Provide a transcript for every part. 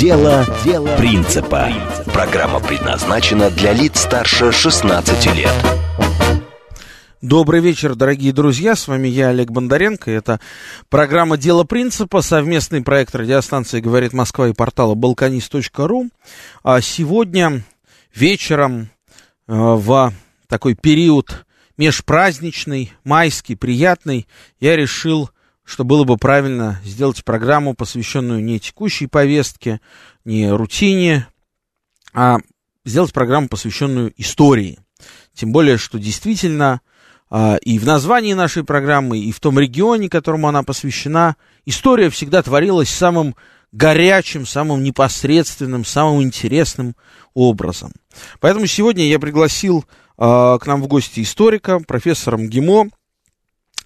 Дело, Дело принципа. Программа предназначена для лиц старше 16 лет. Добрый вечер, дорогие друзья. С вами я, Олег Бондаренко. Это программа «Дело принципа», совместный проект радиостанции «Говорит Москва» и портала «Балканист.ру». А сегодня вечером э, в такой период межпраздничный, майский, приятный, я решил что было бы правильно сделать программу, посвященную не текущей повестке, не рутине, а сделать программу, посвященную истории. Тем более, что действительно а, и в названии нашей программы, и в том регионе, которому она посвящена, история всегда творилась самым горячим, самым непосредственным, самым интересным образом. Поэтому сегодня я пригласил а, к нам в гости историка, профессора МГИМО,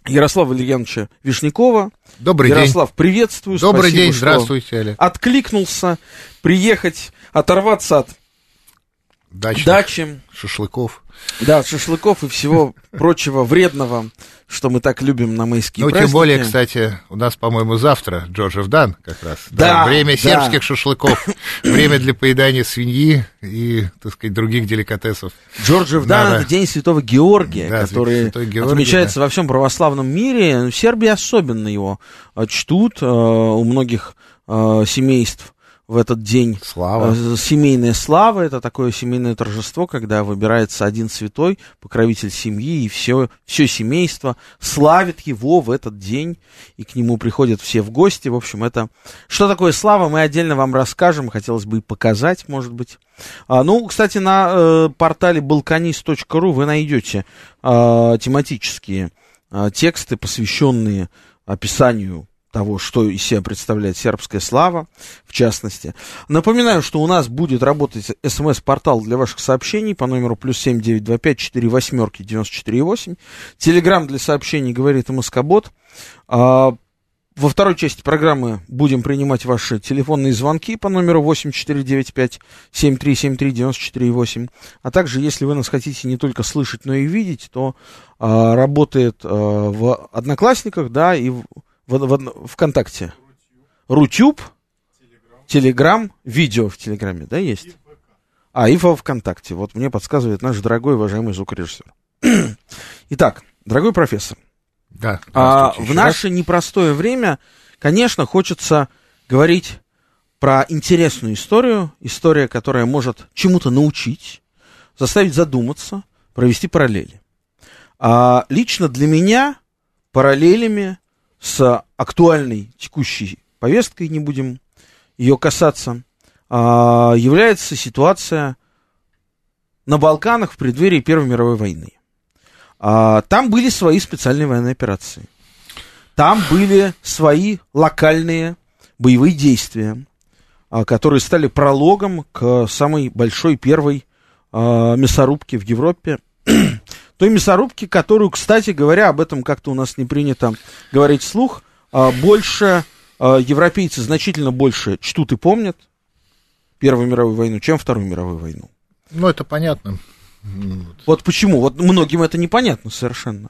Ярослава Валерьяновича Вишнякова. Добрый Ярослав, день. приветствую. Добрый Спасибо, день, здравствуйте, Олег. Откликнулся приехать, оторваться от Дачных дачи, шашлыков. да, шашлыков и всего прочего вредного, что мы так любим на майские Ну, праздники. тем более, кстати, у нас, по-моему, завтра Джорджев Дан как раз. Да, время да. сербских шашлыков, время для поедания свиньи и, так сказать, других деликатесов. Джорджев Дан Да, это да. День Святого Георгия, Да, который Святой Георгий, отмечается во всем православном мире. В Сербии особенно его э, чтут э, у многих э, семейств в этот день. Слава. Э, Семейная слава это такое семейное торжество, когда выбирается один святой, покровитель семьи, и все, все семейство славит его в этот день, и к нему приходят все в гости. В общем, это что такое слава, мы отдельно вам расскажем, хотелось бы и показать, может быть. А, ну, кстати, на э, портале balkanist.ru вы найдете э, тематические э, тексты, посвященные описанию того, что из себя представляет сербская слава, в частности. Напоминаю, что у нас будет работать смс-портал для ваших сообщений по номеру плюс семь девять два пять четыре восьмерки девяносто четыре восемь. Телеграмм для сообщений говорит МСК-бот. А, во второй части программы будем принимать ваши телефонные звонки по номеру 8495-7373-94,8. А также, если вы нас хотите не только слышать, но и видеть, то а, работает а, в Одноклассниках, да, и в, в, в ВКонтакте. Рутюб, Телеграм, видео в Телеграме, да, есть? А, и во ВКонтакте. Вот мне подсказывает наш дорогой, уважаемый звукорежиссер. Итак, дорогой профессор, Да, а, в еще раз. наше непростое время, конечно, хочется говорить про интересную историю, история, которая может чему-то научить, заставить задуматься, провести параллели. А лично для меня параллелями с актуальной текущей повесткой, не будем ее касаться, а, является ситуация на Балканах в преддверии Первой мировой войны. А, Там были свои специальные военные операции. Там были свои локальные боевые действия, а, которые стали прологом к самой большой первой мясорубке в Европе. Той мясорубке, которую, кстати говоря, об этом как-то у нас не принято говорить вслух, а, больше а, европейцы значительно больше чтут и помнят Первую мировую войну, чем Вторую мировую войну. Ну, это понятно. Вот почему? Вот многим это непонятно совершенно.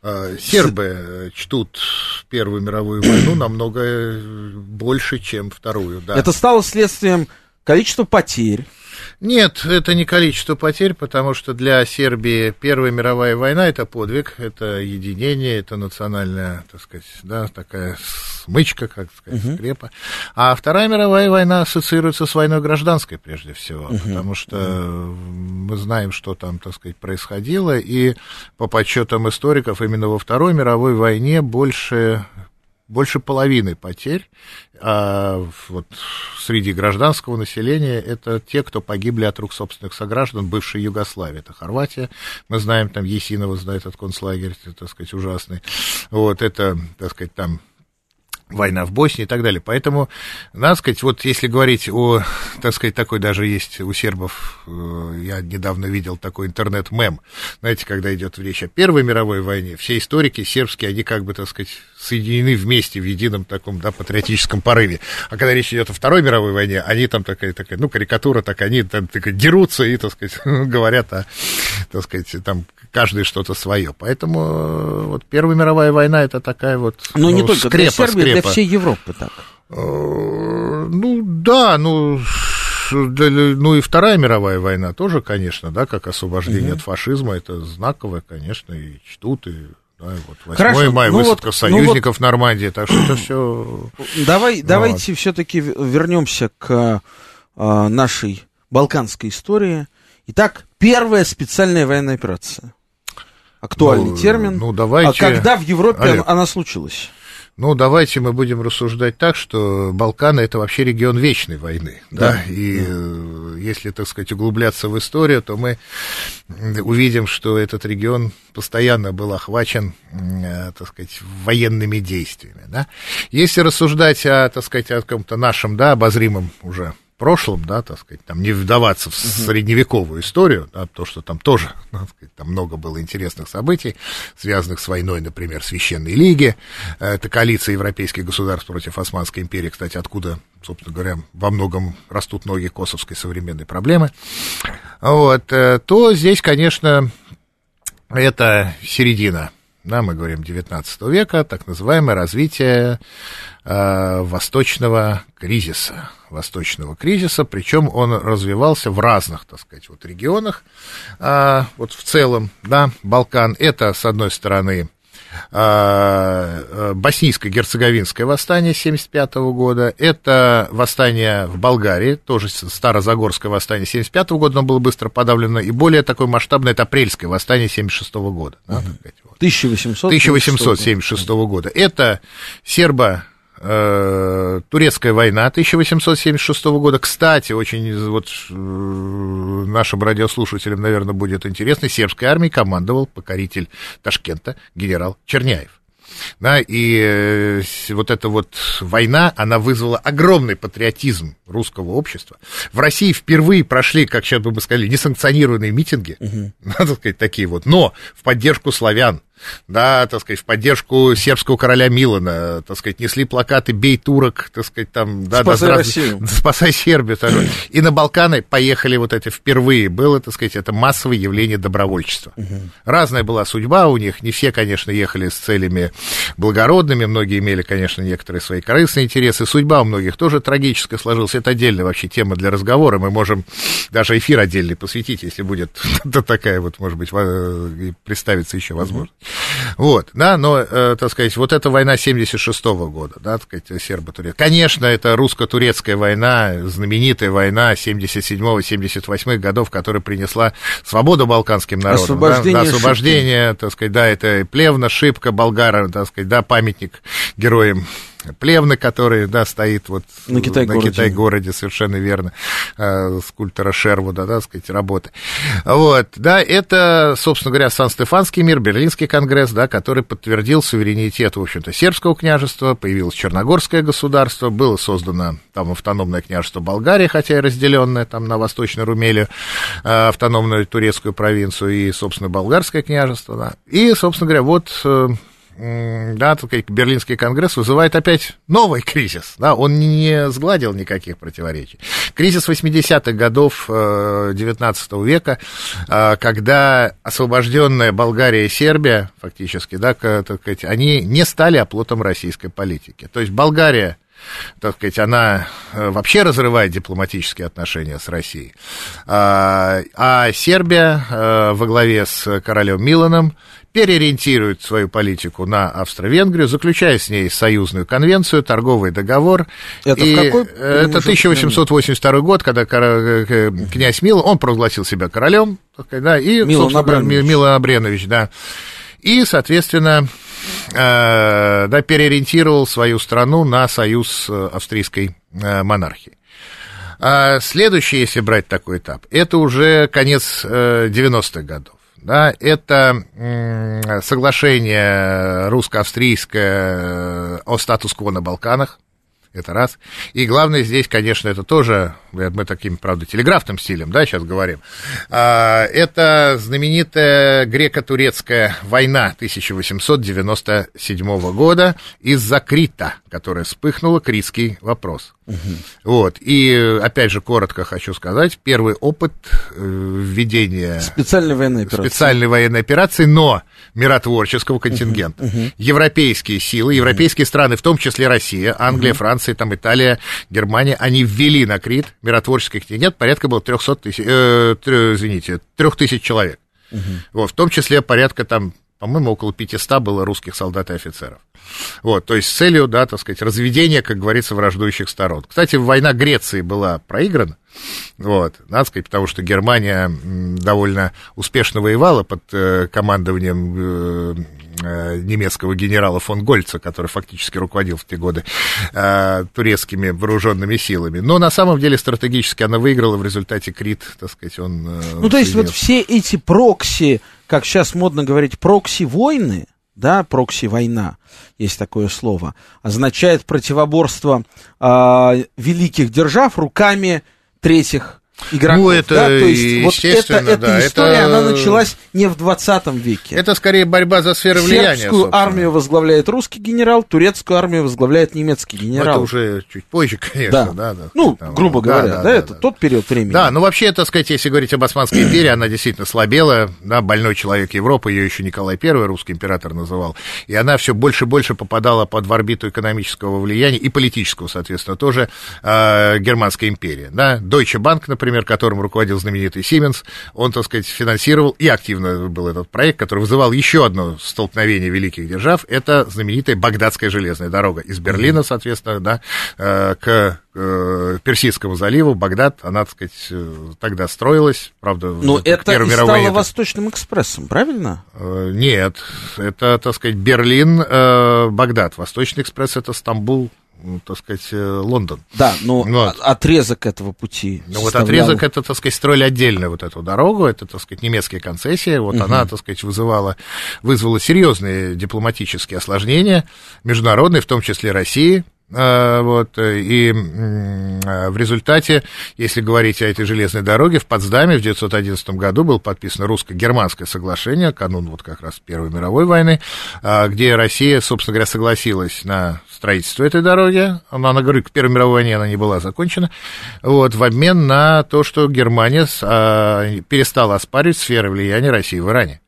А, Сербы э, чтут Первую мировую войну намного э, больше, чем Вторую, да. Это стало следствием количества потерь. Нет, это не количество потерь, потому что для Сербии Первая мировая война это подвиг, это единение, это национальная, так сказать, да, такая смычка, как сказать, Мгм. скрепа. А Вторая мировая война ассоциируется с войной гражданской прежде всего, потому что мы знаем, что там, так сказать, происходило, и по подсчетам историков именно во Второй мировой войне больше больше половины потерь а, вот, среди гражданского населения это те, кто погибли от рук собственных сограждан бывшей Югославии. Это Хорватия, мы знаем, там Есинова знает этот концлагерь, так сказать, ужасный. Вот, это, так сказать, там война в Боснии и так далее. Поэтому, надо сказать, вот если говорить о, так сказать, такой даже есть у сербов, э, я недавно видел такой интернет-мем, знаете, когда идет речь о Первой мировой войне, все историки сербские, они как бы, так сказать, соединены вместе в едином таком, да, патриотическом порыве. А когда речь идет о Второй мировой войне, они там такая, такая ну, карикатура, так они там так, дерутся и, так сказать, говорят о, так сказать, там каждый что-то свое. Поэтому э, вот Первая мировая война это такая вот Но ну, не только скрепа, для Сербии, скрепа. для всей Европы так. Э, ну да, ну ну и Вторая мировая война тоже, конечно, да, как освобождение угу. от фашизма, это знаковое, конечно, и чтут, и да, вот 8 Хорошо, мая ну высадка вот, союзников ну вот, Нормандии, так что это все. Давай, ну, давайте все-таки вернемся к а, нашей балканской истории. Итак, первая специальная военная операция актуальный ну, термин. Ну, давайте... А когда в Европе Олег, она случилась? Ну, давайте мы будем рассуждать так, что Балканы это вообще регион вечной войны, да, да? и да. Э, если, так сказать, углубляться в историю, то мы увидим, что этот регион постоянно был охвачен, э, так сказать, военными действиями, да. Если рассуждать о, так сказать, о каком-то нашем, да, обозримом уже прошлом, да, так сказать, там не вдаваться в средневековую историю, да, то, что там тоже, так сказать, там много было интересных событий, связанных с войной, например, Священной Лиги, это коалиция европейских государств против Османской империи, кстати, откуда, собственно говоря, во многом растут ноги косовской современной проблемы, вот, э, то здесь, конечно, это середина да, мы говорим 19 века, так называемое развитие э, восточного кризиса. Восточного кризиса, причем он развивался в разных, так сказать, вот регионах. Э, вот в целом, да, Балкан, это, с одной стороны, а, э, боснийско-герцеговинское восстание 1975 года, это восстание в Болгарии, тоже Старозагорское восстание 1975 года, но было быстро подавлено, и более такое масштабное, это апрельское восстание 1976 года. Да. 1800 1876 года. Это сербо э, турецкая война 1876 года. Кстати, очень вот нашим радиослушателям, наверное, будет интересно, сербской армией командовал покоритель Ташкента генерал Черняев. Да, и э, вот эта вот война, она вызвала огромный патриотизм русского общества. В России впервые прошли, как сейчас бы мы сказали, несанкционированные митинги, угу. надо сказать, такие вот, но в поддержку славян, да, так сказать, в поддержку сербского короля Милана, так сказать, несли плакаты «Бей турок», так сказать, там, да, спасай да, Россию. спасай Сербию. Так, и на Балканы поехали вот эти впервые, было, так сказать, это массовое явление добровольчества. Угу. Разная была судьба у них, не все, конечно, ехали с целями благородными, многие имели, конечно, некоторые свои корыстные интересы, судьба у многих тоже трагическая сложилась, это отдельная вообще тема для разговора, мы можем даже эфир отдельный посвятить, если будет такая вот, может быть, представится еще возможность. Вот, да, но, э, так сказать, вот эта война 76-го года, да, так сказать, сербо-турецкая. Конечно, это русско-турецкая война, знаменитая война 77-78 годов, которая принесла свободу балканским народам. Освобождение, да, да, освобождение, так сказать, да, это Плевна, Шипка, Болгара, так сказать, да, памятник героям Плевны, который, да, стоит вот на Китай-городе, на Китай-городе совершенно верно, э, скульптора Шервуда, да, сказать, работы. Вот, да, это, собственно говоря, Сан-Стефанский мир, Берлинский конгресс, да, который подтвердил суверенитет, в общем-то, сербского княжества, появилось Черногорское государство, было создано там автономное княжество Болгарии, хотя и разделенное там на Восточную Румелию, э, автономную турецкую провинцию и, собственно, болгарское княжество, да. И, собственно говоря, вот э, да, Берлинский конгресс вызывает опять новый кризис, да, он не сгладил никаких противоречий. Кризис 80-х годов XIX э, века, э, когда освобожденная Болгария и Сербия, фактически, да, так сказать, они не стали оплотом российской политики. То есть Болгария так сказать, она э, вообще разрывает дипломатические отношения с Россией. А Сербия во главе с королем Миланом переориентирует свою политику на Австро-Венгрию, заключая с ней союзную конвенцию, торговый договор. Это и какой? Это 1882 год, когда э, князь Мил, он провозгласил себя королем, да, и, Милан Абренович. Милан Абренович, да. И, соответственно, э, да, переориентировал свою страну на союз австрийской э, монархии. А следующий, если брать такой этап, это уже конец 90-х годов. Да, это соглашение русско-австрийское о статус-кво на Балканах, это раз. И главное здесь, конечно, это тоже, мы таким, правда, телеграфным стилем, да, сейчас говорим, а, это знаменитая греко-турецкая война 1897 года из-за Крита, которая вспыхнула, критский вопрос. Угу. Вот, и опять же, коротко хочу сказать, первый опыт э, введения... Специальной военной операции. Специальной военной операции, но миротворческого контингента. Угу, угу. Европейские силы, европейские угу. страны, в том числе Россия, Англия, угу. Франция, там Италия, Германия, они ввели на Крит миротворческий контингент, порядка было 300 тысяч, э, 3, извините, 3000 человек. Угу. Вот, в том числе порядка там по-моему, около 500 было русских солдат и офицеров. Вот, то есть с целью, да, так сказать, разведения, как говорится, враждующих сторон. Кстати, война Греции была проиграна, вот, надо сказать, потому что Германия довольно успешно воевала под э, командованием э, немецкого генерала фон Гольца, который фактически руководил в те годы э, турецкими вооруженными силами. Но на самом деле стратегически она выиграла в результате Крит, так сказать, он... Э, ну, то есть вот все эти прокси как сейчас модно говорить, прокси-войны, да, прокси-война, есть такое слово, означает противоборство э, великих держав руками третьих игроков. Ну, это да? То есть вот эта, эта да, история, это... она началась не в 20 веке. Это скорее борьба за сферы влияния. Сербскую армию возглавляет русский генерал, турецкую армию возглавляет немецкий генерал. Ну, это уже чуть позже, конечно. Да, да. да ну, там, грубо говоря, да, да, да это да. тот период времени. Да, ну вообще, так сказать, если говорить об Османской империи, она действительно слабела, да, больной человек Европы, ее еще Николай I, русский император, называл, и она все больше и больше попадала под в орбиту экономического влияния и политического, соответственно, тоже э, Германская империя. Да? Deutsche Bank, например, которым руководил знаменитый Сименс, он, так сказать, финансировал, и активно был этот проект, который вызывал еще одно столкновение великих держав, это знаменитая Багдадская железная дорога из Берлина, соответственно, да, э, к э, Персидскому заливу, Багдад, она, так сказать, э, тогда строилась, правда, Но это и стало это... Восточным экспрессом, правильно? Нет, это, так сказать, Берлин, Багдад. Восточный экспресс это Стамбул, ну, так сказать, э, Лондон. Да, но ну, вот. отрезок этого пути. Ну, вот отрезок это, так сказать, строили отдельно вот эту дорогу, это, так сказать, немецкие концессии, вот угу. она, так сказать, вызывала, вызвала серьезные дипломатические осложнения, международные, в том числе России, вот, и а, в результате, если говорить о этой железной дороге, в Потсдаме в 1911 году было подписано русско-германское соглашение, канун вот как раз Первой мировой войны, а, где Россия, собственно говоря, согласилась на строительство этой дороги. Она, она говорит, к Первой мировой войне она не была закончена, вот, в обмен на то, что Германия перестала оспаривать сферы влияния России в Иране.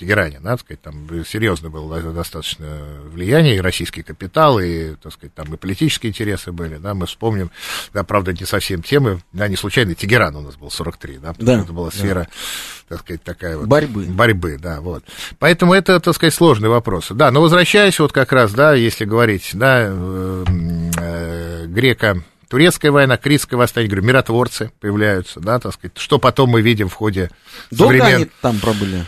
Тегеране, надо сказать, там серьезно было достаточно влияние, и российский капитал, и, так сказать, там и политические интересы были, да, мы вспомним, да, правда, не совсем темы, да, не случайно Тегеран у нас был 43, да, да, это была сфера, да. так сказать, такая вот... Борьбы. Борьбы, да, вот. Поэтому это, так сказать, сложный вопрос. Да, но возвращаясь вот как раз, да, если говорить, да, э, э, грека турецкая война, критское восстание, говорю, миротворцы появляются, да, так сказать, что потом мы видим в ходе Долго современ... они там пробыли?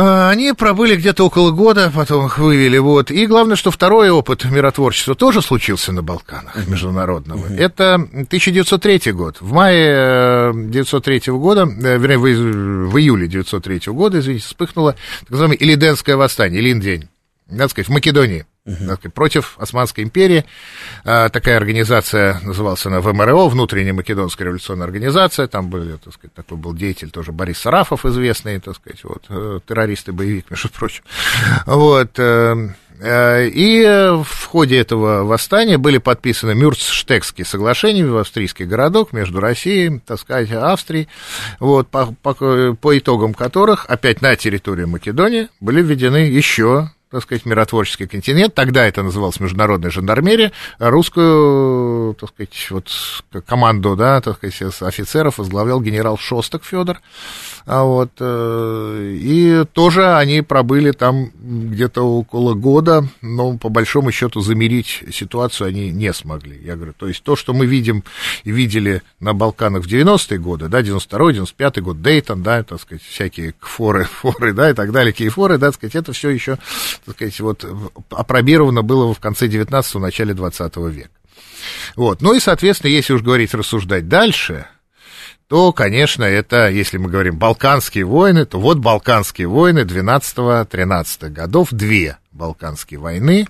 А, они пробыли где-то около года, потом их вывели, вот. И главное, что второй опыт миротворчества тоже случился на Балканах международного. Uh-huh. Это 1903 год. В мае 1903 э, года, э, вернее, в, в июле 1903 года, извините, вспыхнуло так называемое Илиденское восстание, Илин-день, надо сказать, в Македонии uh-huh. против Османской империи. А, такая организация, называлась она ВМРО, Внутренняя Македонская революционная организация. Там был, так сказать, такой был деятель тоже Борис Сарафов, известный, так сказать, вот, э, террорист и боевик, между прочим. Вот. Э, э, и в ходе этого восстания были подписаны Мюрцштекские соглашения в австрийский городок между Россией, так сказать, Австрией, вот, по, по, по итогам которых опять на территории Македонии были введены еще так сказать, миротворческий континент, тогда это называлось международная жандармерия, русскую, так сказать, вот команду, да, так сказать, офицеров возглавлял генерал Шосток Федор, а вот, э, и тоже они пробыли там где-то около года, но по большому счету замерить ситуацию они не смогли. Я говорю, то есть то, что мы видим и видели на Балканах в 90-е годы, да, 92-й, 95-й год, Дейтон, да, так сказать, всякие форы, форы, да, и так далее, кейфоры, да, так сказать, это все еще так сказать, вот опробировано было в конце 19-го, начале 20 века. Вот. Ну и, соответственно, если уж говорить, рассуждать дальше, то, конечно, это, если мы говорим Балканские войны, то вот Балканские войны 12-13 годов, две Балканские войны.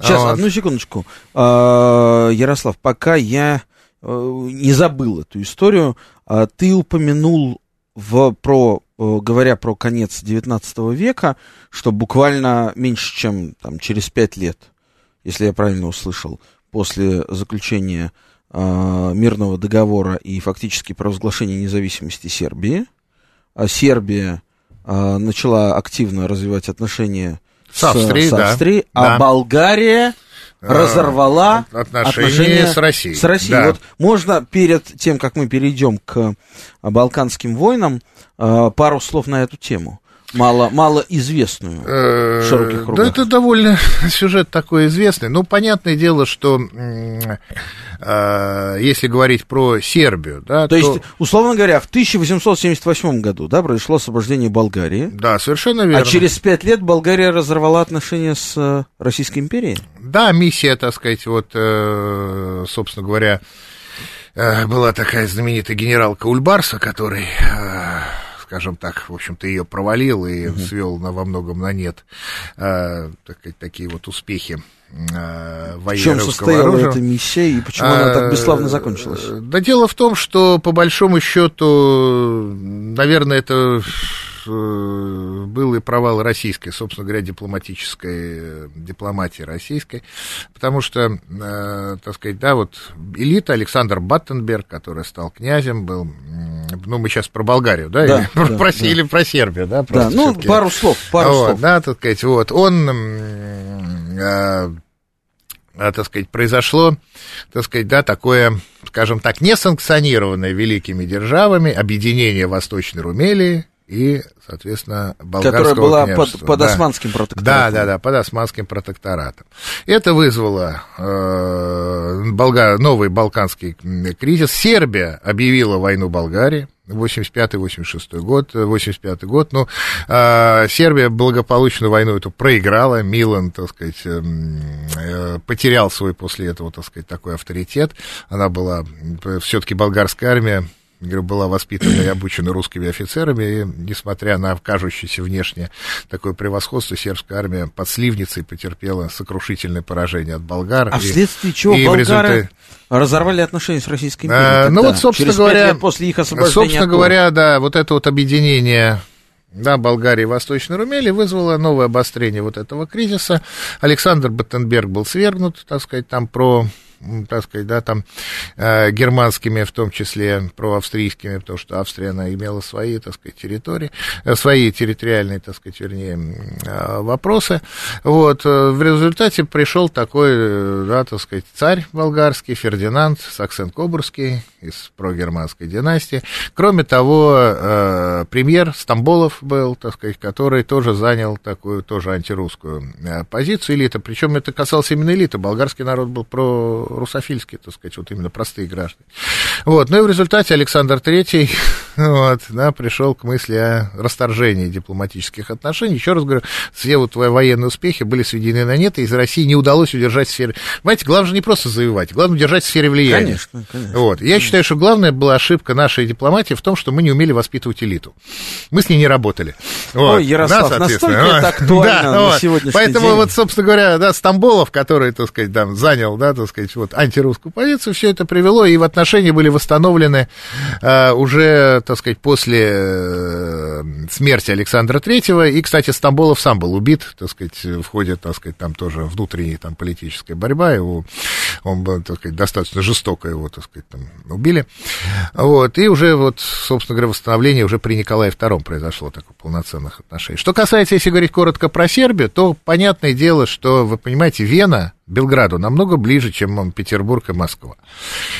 Сейчас, вот. одну секундочку. А, Ярослав, пока я э, не забыл эту историю, а, ты упомянул в, про, э, говоря про конец XIX века, что буквально меньше, чем там, через пять лет, если я правильно услышал, после заключения мирного договора и фактически провозглашения независимости Сербии. А Сербия э, начала активно развивать отношения с, с Австрией, с Австрией да. а да. Болгария разорвала отношения, отношения с Россией. С Россией. Да. Вот можно перед тем, как мы перейдем к Балканским войнам, пару слов на эту тему мало, мало известную в широких кругах. Да, это довольно сюжет такой известный. Ну, понятное дело, что э, если говорить про Сербию, да, то, то есть, условно говоря, в 1878 году, да, произошло освобождение Болгарии. Да, совершенно верно. А через пять лет Болгария разорвала отношения с э, Российской империей. Да, миссия, так сказать, вот, э, собственно говоря, э, была такая знаменитая генералка Ульбарса, который э, скажем так, в общем-то, ее провалил и угу. свел на, во многом на нет э, так, такие вот успехи э, В чем состояла оружия. эта миссия и почему а, она так бесславно закончилась? Да дело в том, что по большому счету, наверное, это Э, был и провал российской, собственно говоря, дипломатической, дипломатии российской, потому что, э, так сказать, да, вот элита Александр Баттенберг, который стал князем, был, ну, мы сейчас про Болгарию, да, да, или, да, про, да. или про Сербию, да, да ну, пару слов, пару вот, слов. Да, так сказать, вот, он э, так сказать, произошло, так сказать, да, такое, скажем так, несанкционированное великими державами объединение Восточной Румелии и, соответственно, болгарского Которая была под, под да. османским протекторатом. Да, да, да, под османским протекторатом. Это вызвало э, Болгар, новый балканский кризис. Сербия объявила войну Болгарии. 85-86 год, 85 год, ну, э, Сербия благополучно войну эту проиграла, Милан, так сказать, э, э, потерял свой после этого, так сказать, такой авторитет, она была, все-таки болгарская армия была воспитана и обучена русскими офицерами, и, несмотря на кажущееся внешне такое превосходство, сербская армия под Сливницей потерпела сокрушительное поражение от болгар. А и, вследствие чего и болгары результате... разорвали отношения с Российской империей? А, ну вот, собственно говоря, после их освобождения собственно говоря, да, вот это вот объединение да, Болгарии и Восточной Румелии вызвало новое обострение вот этого кризиса. Александр Баттенберг был свергнут, так сказать, там про так сказать, да, там, э, германскими, в том числе проавстрийскими, потому что Австрия, она имела свои, так сказать, территории, э, свои территориальные, так сказать, вернее, э, вопросы. Вот, э, в результате пришел такой, да, так сказать, царь болгарский, Фердинанд Саксен-Кобурский из прогерманской династии. Кроме того, э, премьер Стамболов был, так сказать, который тоже занял такую, тоже антирусскую позицию элита, причем это касалось именно элиты, болгарский народ был про русофильские, так сказать, вот именно простые граждане. Вот, ну и в результате Александр III вот, да, пришел к мысли о расторжении дипломатических отношений. Еще раз говорю, все вот военные успехи были сведены на нет, и из России не удалось удержать в сфере... Понимаете, главное же не просто завоевать, главное удержать в сфере влияния. Конечно, конечно. Вот. Я считаю, что главная была ошибка нашей дипломатии в том, что мы не умели воспитывать элиту. Мы с ней не работали. Вот. Ой, Ярослав, да, настолько это актуально да, на вот. сегодняшний Поэтому день. вот, собственно говоря, да, Стамболов, который, так сказать, там, занял, да, так сказать, вот, антирусскую позицию, все это привело, и в отношении были восстановлены э, уже, так сказать, после э, смерти Александра Третьего, и, кстати, Стамболов сам был убит, так сказать, в ходе, так сказать, там тоже внутренней там политическая борьба, его, он был, так сказать, достаточно жестоко его, так сказать, там убили, вот, и уже вот, собственно говоря, восстановление уже при Николае II произошло такое полноценных отношений. Что касается, если говорить коротко про Сербию, то понятное дело, что, вы понимаете, Вена Белграду намного ближе, чем Петербург и Москва.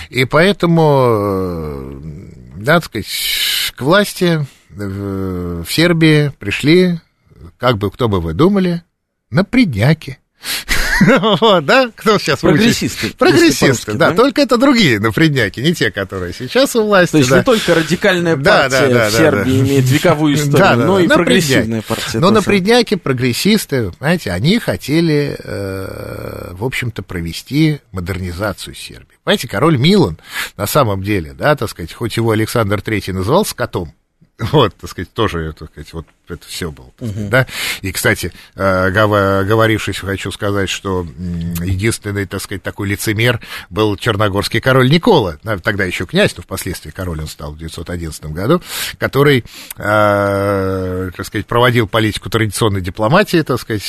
И поэтому, э, да, так сказать, к власти в Сербии пришли, как бы кто бы вы думали, на предняки. Вот, да? Кто сейчас Прогрессисты. Прогрессисты, да. Только это другие напредняки, не те, которые сейчас у власти. То есть не только радикальная партия в Сербии имеет вековую историю, но и прогрессивная партия. Но напредняки, прогрессисты, знаете, они хотели, э, в общем-то, провести модернизацию Сербии. Понимаете, король Милан, на самом деле, да, так сказать, хоть его Александр III называл скотом, вот, так сказать, тоже, так сказать, вот это все было. Uh-huh. Да? И, кстати, э, говорившись, хочу сказать, что единственный, так сказать, такой лицемер был черногорский король Никола, тогда еще князь, но впоследствии король он стал в 911 году, который, э, так сказать, проводил политику традиционной дипломатии, так сказать,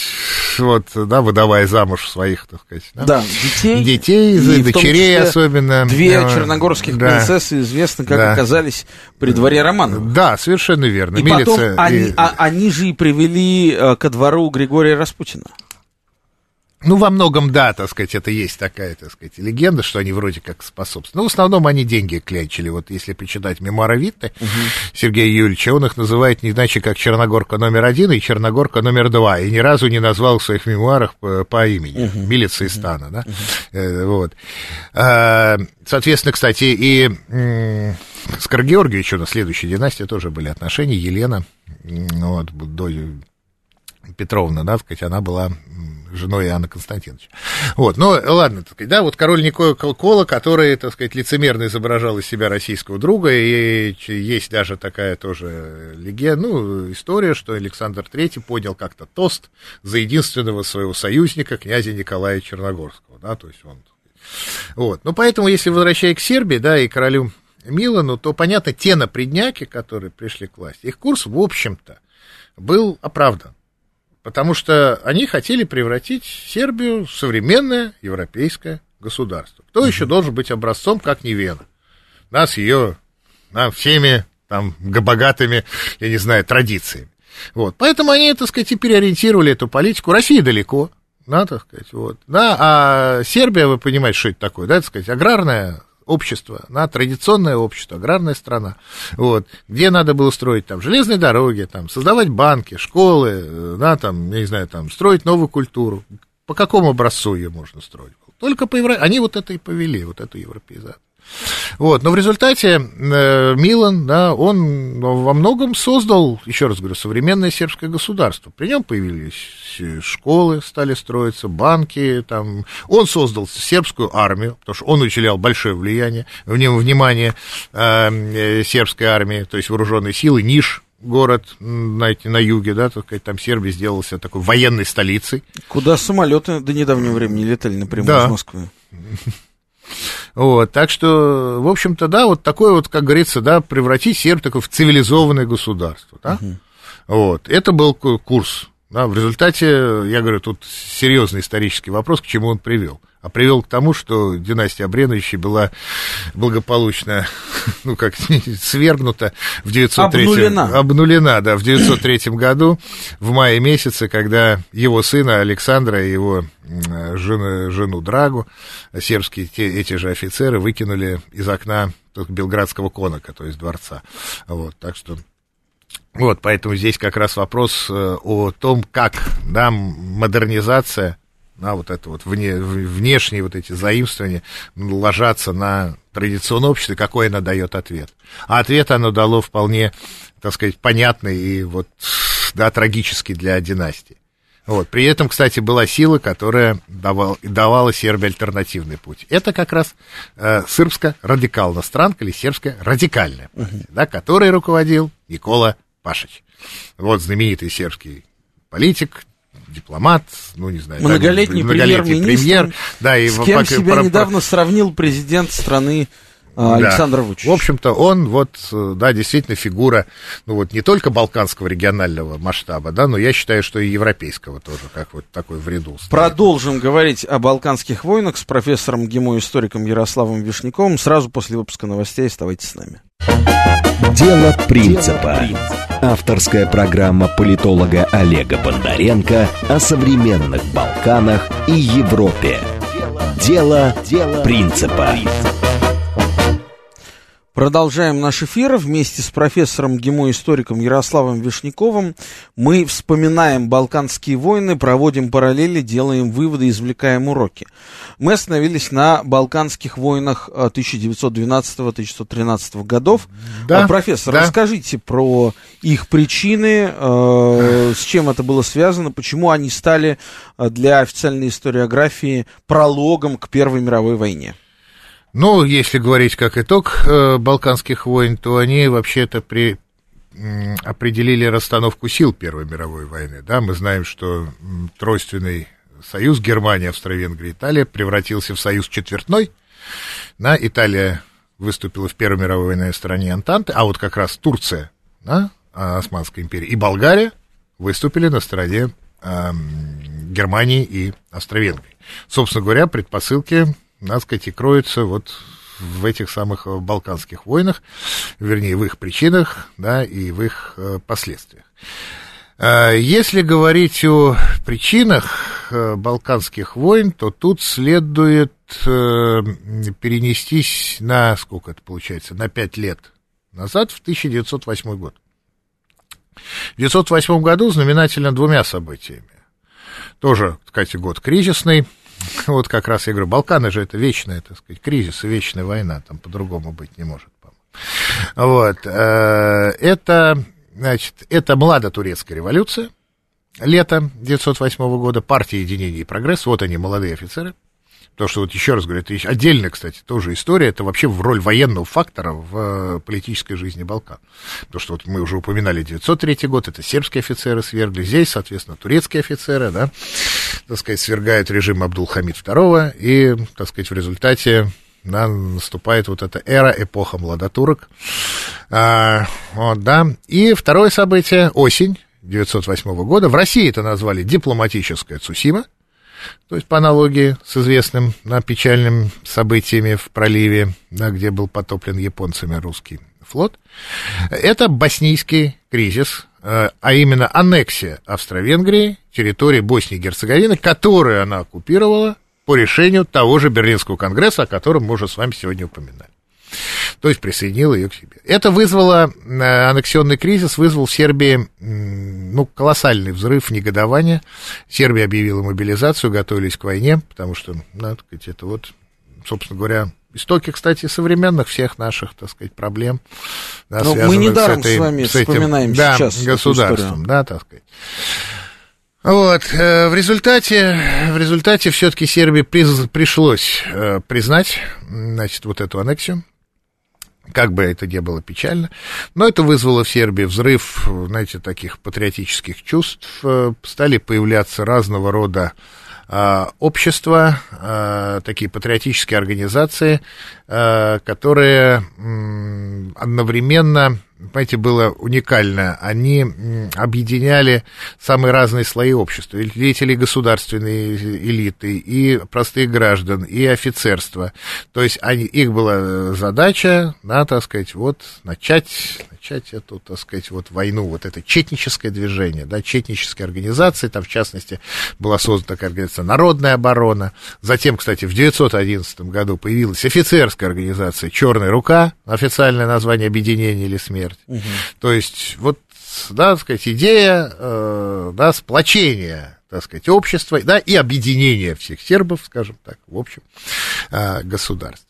вот, да, выдавая замуж своих, так сказать, да, да детей, детей и дочерей особенно. Две черногорских да, принцессы известны, как да, оказались при дворе Романова. Да, совершенно верно. И Милица, потом они, и... а, они же и привели э, ко двору Григория Распутина. Ну, во многом, да, так сказать, это есть такая, так сказать, легенда, что они вроде как способствуют. Но в основном они деньги клячили. Вот если почитать мемуары Витте угу. Сергея Юрьевича, он их называет не иначе, как Черногорка номер один и Черногорка номер два. И ни разу не назвал в своих мемуарах по, по имени. Угу. Милица из стана, да. Угу. Вот. А, соответственно, кстати, и с Каргеоргиевичем на следующей династии тоже были отношения. Елена, вот, до Петровна, да, сказать, она была женой Иоанна Константиновича. Вот, ну, ладно, так сказать, да, вот король Никола Кола, который, так сказать, лицемерно изображал из себя российского друга, и есть даже такая тоже легенда, ну, история, что Александр III поднял как-то тост за единственного своего союзника, князя Николая Черногорского, да, то есть он... Вот, ну, поэтому, если возвращаясь к Сербии, да, и королю Милану, то, понятно, те напредняки, которые пришли к власти, их курс, в общем-то, был оправдан потому что они хотели превратить Сербию в современное европейское государство. Кто mm-hmm. еще должен быть образцом, как не Вена? Нас ее, нам всеми там богатыми, я не знаю, традициями. Вот. Поэтому они, так сказать, и переориентировали эту политику. Россия далеко, да, так сказать, вот. Да, а Сербия, вы понимаете, что это такое, да, так сказать, аграрная общество, на традиционное общество, аграрная страна, вот, где надо было строить там железные дороги, там, создавать банки, школы, да, там, я не знаю, там, строить новую культуру. По какому образцу ее можно строить? Только по евро... Они вот это и повели, вот эту европеизацию. Вот, но в результате э, Милан, да, он во многом создал, еще раз говорю, современное сербское государство. При нем появились школы, стали строиться, банки, там. Он создал сербскую армию, потому что он уделял большое влияние, внимание э, сербской армии, то есть вооруженные силы, Ниш, город, знаете, на юге, да, так сказать, там Сербия сделался такой военной столицей. Куда самолеты до недавнего времени летали напрямую да. из Москвы. Вот, так что, в общем-то, да, вот такое вот, как говорится, да, превратить Сербию в цивилизованное государство, да. Угу. Вот, это был курс. Да, в результате, я говорю, тут серьезный исторический вопрос, к чему он привел а привел к тому, что династия Абреновичей была благополучно, ну, как свергнута в 903... Обнулена. Обнулена, да, в 903 году, в мае месяце, когда его сына Александра и его жену, жену Драгу, сербские те, эти же офицеры, выкинули из окна Белградского конака, то есть дворца. Вот, так что вот, поэтому здесь как раз вопрос э, о том, как, да, модернизация да, вот это вот вне, внешние вот эти заимствования ложатся на традиционное общество, какой она дает ответ. А ответ оно дало вполне, так сказать, понятный и вот, да, трагический для династии. Вот. При этом, кстати, была сила, которая давал, давала Сербии альтернативный путь. Это как раз э, сербско-радикальная странка или сербская радикальная партия, uh-huh. да, которой руководил Никола Пашич. Вот знаменитый сербский политик, дипломат, ну, не знаю. Многолетний, да, многолетний премьер. Да, и с кем пока, себя про, недавно сравнил президент страны а, Александр да. Вучич. В общем-то, он вот, да, действительно фигура, ну вот не только балканского регионального масштаба, да, но я считаю, что и европейского тоже, как вот такой в ряду. Стоит. Продолжим говорить о балканских войнах с профессором ГИМО-историком Ярославом Вишняковым сразу после выпуска новостей. Оставайтесь с нами. Дело принципа. Авторская программа политолога Олега Бондаренко о современных Балканах и Европе. Дело, Дело принципа. Продолжаем наш эфир вместе с профессором ГИМО-историком Ярославом Вишняковым. Мы вспоминаем Балканские войны, проводим параллели, делаем выводы, извлекаем уроки. Мы остановились на Балканских войнах 1912-1913 годов. Да, Профессор, да. расскажите про их причины, э, с чем это было связано, почему они стали для официальной историографии прологом к Первой мировой войне. Ну, если говорить как итог э, Балканских войн, то они вообще-то при, определили расстановку сил Первой мировой войны. Да, мы знаем, что тройственный союз Германия, Австро-Венгрия, Италия превратился в союз четвертной. Да, Италия выступила в Первой мировой войне в стране Антанты, а вот как раз Турция, да, Османская империя, и Болгария выступили на стороне э, Германии и Австро-Венгрии. Собственно говоря, предпосылки надо сказать, и кроются вот в этих самых э, балканских войнах, вернее, в их причинах, да, и в их э, последствиях. Э, если говорить о причинах э, балканских войн, то тут следует перенестись на, сколько это получается, на пять лет назад, в 1908 год. В 1908 году знаменательно двумя событиями. Тоже, кстати, год кризисный – Вот как раз я говорю, Балканы же это вечная, так сказать, кризис вечная война, там по-другому быть не может, по-моему. Вот, э, это, значит, это младотурецкая революция, лето 1908 года, партия единения и прогресс, вот они, молодые офицеры, то, что вот еще раз говорю, это отдельная, кстати, тоже история, это вообще в роль военного фактора в э, политической жизни Балкан. То, что вот мы уже упоминали 903 год, это сербские офицеры свергли, здесь, соответственно, турецкие офицеры, да, так сказать, свергают режим Абдул-Хамид II, и, так сказать, в результате да, наступает вот эта эра, эпоха младотурок. А, вот, да. И второе событие, осень 1908 года. В России это назвали дипломатическая Цусима. То есть по аналогии с известным да, печальным событиями в проливе, да, где был потоплен японцами русский флот. Это боснийский кризис, э, а именно аннексия Австро-Венгрии, территории Боснии и Герцеговины, которую она оккупировала по решению того же Берлинского конгресса, о котором мы уже с вами сегодня упоминали то есть присоединил ее к себе. Это вызвало, э, аннексионный кризис вызвал в Сербии, ну, колоссальный взрыв негодования. Сербия объявила мобилизацию, готовились к войне, потому что, ну, так сказать, это вот, собственно говоря, истоки, кстати, современных всех наших, так сказать, проблем. Да, Но мы недаром с, этой, с вами с этим, вспоминаем да, сейчас государством, да, так сказать. Вот, э, в результате, в результате все-таки Сербии пришлось э, признать, значит, вот эту аннексию как бы это ни было печально, но это вызвало в Сербии взрыв, знаете, таких патриотических чувств, э, стали появляться разного рода а, общества, а, такие патриотические организации, которые одновременно понимаете, было уникально. Они объединяли самые разные слои общества. И деятелей государственной элиты, и простых граждан, и офицерства. То есть они, их была задача, да, так сказать, вот начать, начать эту, так сказать, вот войну, вот это четническое движение, да, четнические организации, там, в частности, была создана такая организация «Народная оборона». Затем, кстати, в 1911 году появилась офицерская организация «Черная рука», официальное название объединения или смерть. Угу. То есть, вот, да, так сказать, идея, э, да, сплочения так сказать, общества, да, и объединения всех сербов, скажем так, в общем, э, государстве.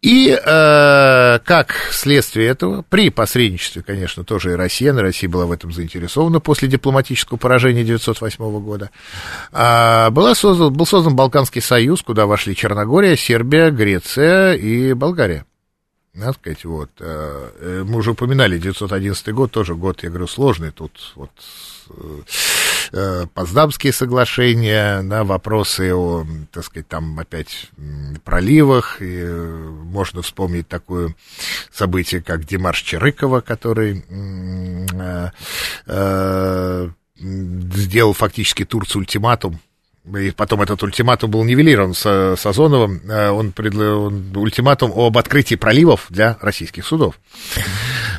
И э, как следствие этого, при посредничестве, конечно, тоже и Россия, но Россия была в этом заинтересована после дипломатического поражения 1908 года, э, была создан, был создан Балканский союз, куда вошли Черногория, Сербия, Греция и Болгария. Надо сказать, вот, э, э, мы уже упоминали, 911 год, тоже год, я говорю, сложный, тут вот э, Поздамские соглашения, на вопросы о, так сказать, там опять проливах, и можно вспомнить такое событие, как Димаш Черыкова, который сделал фактически Турцию ультиматум, и потом этот ультиматум был нивелирован с Сазоновым, э, он, предл... он ультиматум об открытии проливов для российских судов.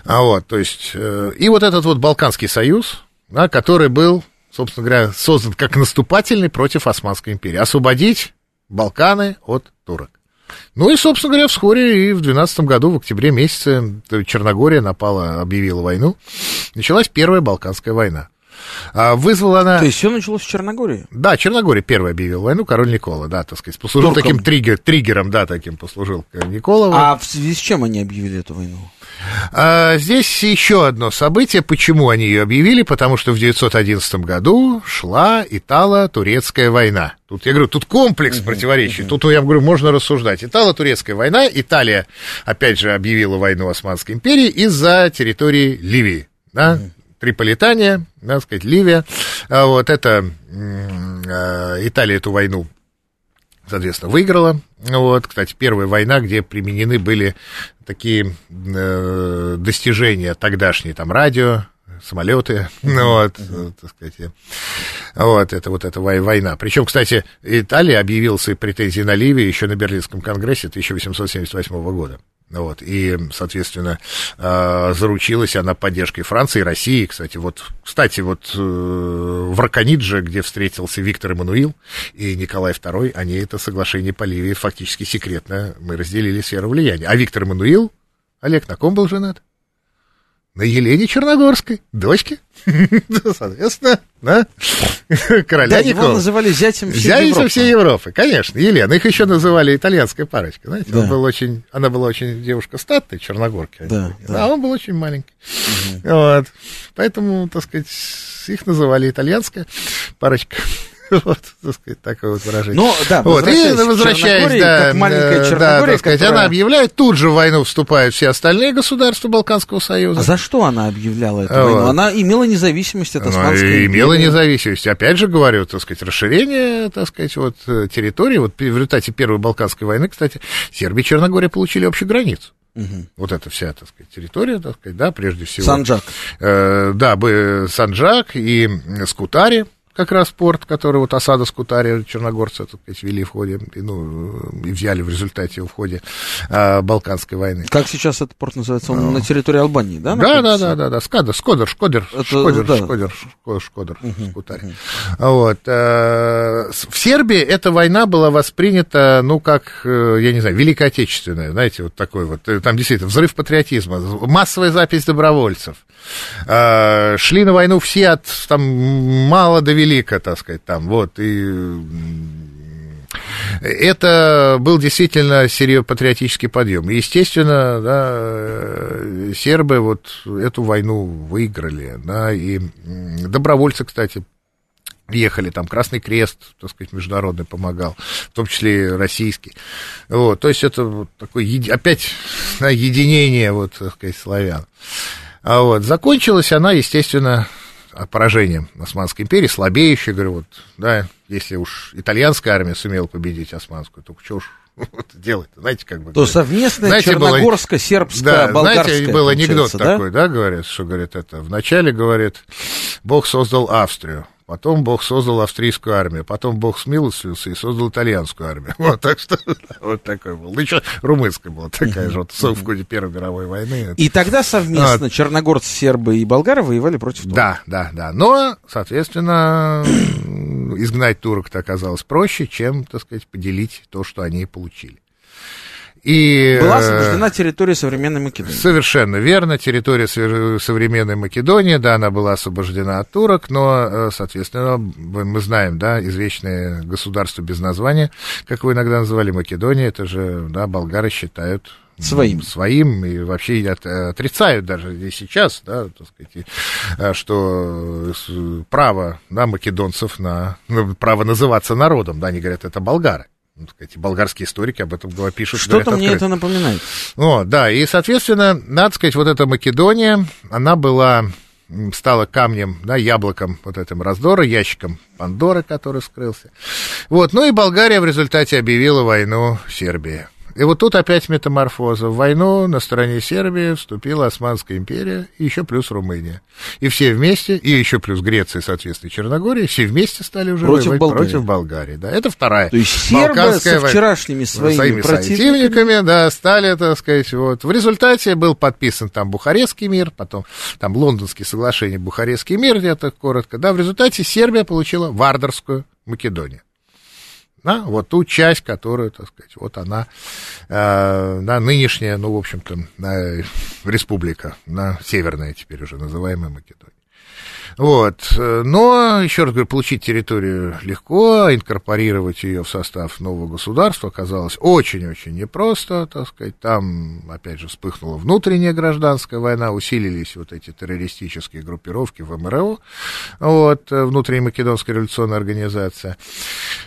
А вот, то есть, э, и вот этот вот Балканский союз, да, который был, собственно говоря, создан как наступательный против Османской империи. Освободить Балканы от турок. Ну и, собственно говоря, вскоре и в 12 году, в октябре месяце, Черногория напала, объявила войну. Началась Первая Балканская война. А, вызвала она... То есть все началось в Черногории? Да, Черногория первая объявила войну, король Никола, да, так сказать, послужил Туркам. таким триггер, триггером, да, таким послужил Никола. А в связи с чем они объявили эту войну? А, здесь еще одно событие, почему они ее объявили, потому что в 911 году шла Итало-Турецкая война. Тут, я говорю, тут комплекс противоречий, тут, я говорю, можно рассуждать. Итало-Турецкая война, Италия, опять же, объявила войну Османской империи из-за территории Ливии, да, Триполитания, да, сказать, Ливия, А вот это, э, Италия эту войну соответственно, выиграла. Вот, кстати, первая война, где применены были такие э, достижения тогдашние, там, радио, самолеты, ну, вот, э, так сказать, вот, это вот эта вой- война. Причем, кстати, Италия объявила свои претензии на Ливию еще на Берлинском конгрессе 1878 года. Вот, и, соответственно, э, заручилась она поддержкой Франции и России. Кстати, вот, кстати, вот э, в Раконидже, где встретился Виктор Эммануил и Николай II, они это соглашение по Ливии фактически секретно, мы разделили сферу влияния. А Виктор Эммануил, Олег, на ком был женат? На Елене Черногорской, дочке. Соответственно, да, короля Да, его Никола. называли зятем всей Зятем Европы. всей Европы, конечно, Елена. Их еще называли итальянская парочка, знаете. Да. Он был очень, она была очень девушка статная, черногорка. Да, да. А он был очень маленький. Вот. Поэтому, так сказать, их называли итальянская парочка. Вот, так сказать, такое вот выражение. Ну, да, вот, и возвращаясь да, как маленькая э, да, Черногория, так сказать, которая- она объявляет, тут же в войну вступают все остальные государства Балканского союза. А за что она объявляла эту Вот. войну? Она имела независимость от Османской имела империи. независимость. Опять же говорю, так сказать, расширение, так сказать, вот э, территории. Вот в результате Первой Балканской войны, кстати, Сербия и Черногория получили общую границу. Мгм. Вот эта вся, так сказать, территория, так сказать, да, прежде всего. Санджак. Э, да, Санджак и Скутари, как раз порт, который вот осада Скутари черногорцы, так сказать, вели в ходе, и, ну, и взяли в результате в ходе а, Балканской войны. Как сейчас этот порт называется? Он на территории Албании, да? Да, да, да, да, да, Скада, Скодер, Шкодер, Это, Шкодер, да. Шкодер, Шко- Шкодер, Скутарь. Вот. э, с- В Сербии эта война была воспринята, ну, как, э, я не знаю, Великая Отечественная, знаете, вот такой вот, э, там действительно взрыв патриотизма, массовая запись добровольцев. Э, Шли на войну все от, там, мало до велика, так сказать, там, вот, и это был действительно серьезный патриотический подъем. Естественно, да, э, сербы вот эту войну выиграли, да, и добровольцы, кстати, ехали, там Красный Крест, так сказать, международный помогал, в том числе российский. Вот, то есть это вот такое, опять да, единение, вот, так сказать, славян. А вот, закончилась она, естественно, поражением Османской империи, слабеющей, говорю, вот, да, если уж итальянская армия сумела победить османскую, то что уж вот делать знаете, как бы... То говорят. совместная Знаете, черногорско-сербская, да, болгарская, знаете, был анекдот да? такой, да, говорят, что, говорит, это, вначале, говорит, Бог создал Австрию, потом Бог создал австрийскую армию, потом Бог смилостивился и создал итальянскую армию. Вот, так что, вот такой был. Ну, еще румынская была такая же, вот, в ходе Первой мировой войны. И тогда совместно черногорцы, сербы и болгары воевали против турок. Да, да, да. Но, соответственно, изгнать турок-то оказалось проще, чем, так сказать, поделить то, что они получили. И, Была э, освобождена территория современной Македонии. Совершенно верно. Территория современной Македонии, да, она была освобождена от турок, но, э, соответственно, мы знаем, да, извечное государство без названия, как вы иногда называли Македония, это же, да, болгары считают Своим. своим и вообще от- отрицают даже и сейчас, да, так сказать, э, что э, право, да, македонцев на, ну, право называться народом, да, они говорят, это болгары. Ну, так сказать, болгарские историки об этом пишут. Что-то мне открыто. это напоминает. О, да, и, соответственно, надо сказать, вот эта Македония, она была, стала камнем, да, яблоком вот этим раздора, ящиком Пандоры, который скрылся. Вот, ну и Болгария в результате объявила войну Сербии. И вот тут опять метаморфоза. В войну на стороне Сербии вступила Османская империя, и еще плюс Румыния. И все вместе, и еще плюс Греция, соответственно, Черногория, все вместе стали уже Против воевать Болгарии. против Болгарии. Да, это вторая То есть сербы со вчерашними своими, своими противниками противниками, да, стали, так сказать, вот. В результате был подписан там Бухарестский мир, потом там Лондонские соглашения, Бухарестский мир, где-то коротко, да, в результате Сербия получила Вардарскую Македонию. Да, вот ту часть, которую, так сказать, вот она, э, на нынешняя, ну, в общем-то, э, республика, на северная теперь уже называемая Македония. Вот. Но, еще раз говорю, получить территорию легко, инкорпорировать ее в состав нового государства оказалось очень-очень непросто, так сказать. Там, опять же, вспыхнула внутренняя гражданская война, усилились вот эти террористические группировки в МРО, вот, внутренняя македонская революционная организация.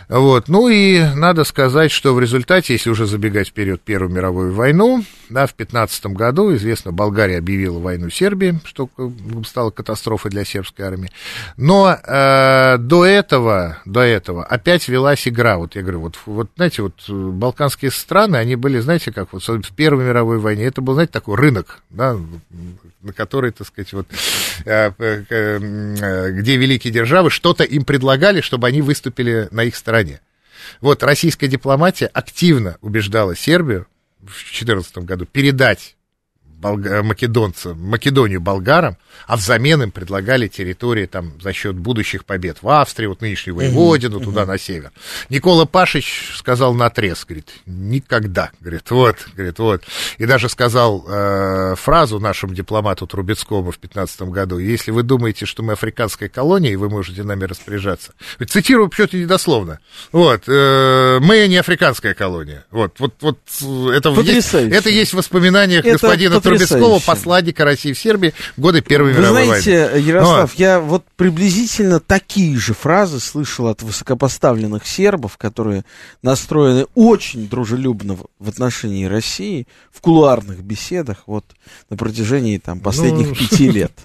Вот. Ну и надо сказать, что в результате, если уже забегать вперед Первую мировую войну, да, в 15 году, известно, Болгария объявила войну Сербии, что стало катастрофой для сербской армии. Но э, до этого, до этого опять велась игра. Вот я говорю, вот, вот знаете, вот э, балканские страны, они были, знаете, как вот в Первой мировой войне, это был, знаете, такой рынок, да, на который, так сказать, вот, э, э, где великие державы что-то им предлагали, чтобы они выступили на их стороне. Вот российская дипломатия активно убеждала Сербию в 2014 году передать болга- македонцам, Македонию болгарам, а взамен им предлагали территории там за счет будущих побед в Австрии, вот нынешнюю Воеводину, туда на север. Никола Пашич сказал на отрез, говорит, никогда, говорит, вот, говорит, вот. И даже сказал э, фразу нашему дипломату Трубецкому в 15 году, если вы думаете, что мы африканская колония, и вы можете нами распоряжаться. Цитирую почему-то недословно. Вот, э, мы не африканская колония. Вот, вот, вот это, есть, это есть в воспоминаниях это господина Трубецкого, посланника России в Сербии в годы Первой Вы мировой знаете, войны. Ярослав, Но... я вот приблизительно такие же фразы слышал от высокопоставленных сербов, которые настроены очень дружелюбно в отношении России в кулуарных беседах вот на протяжении там последних ну... пяти лет.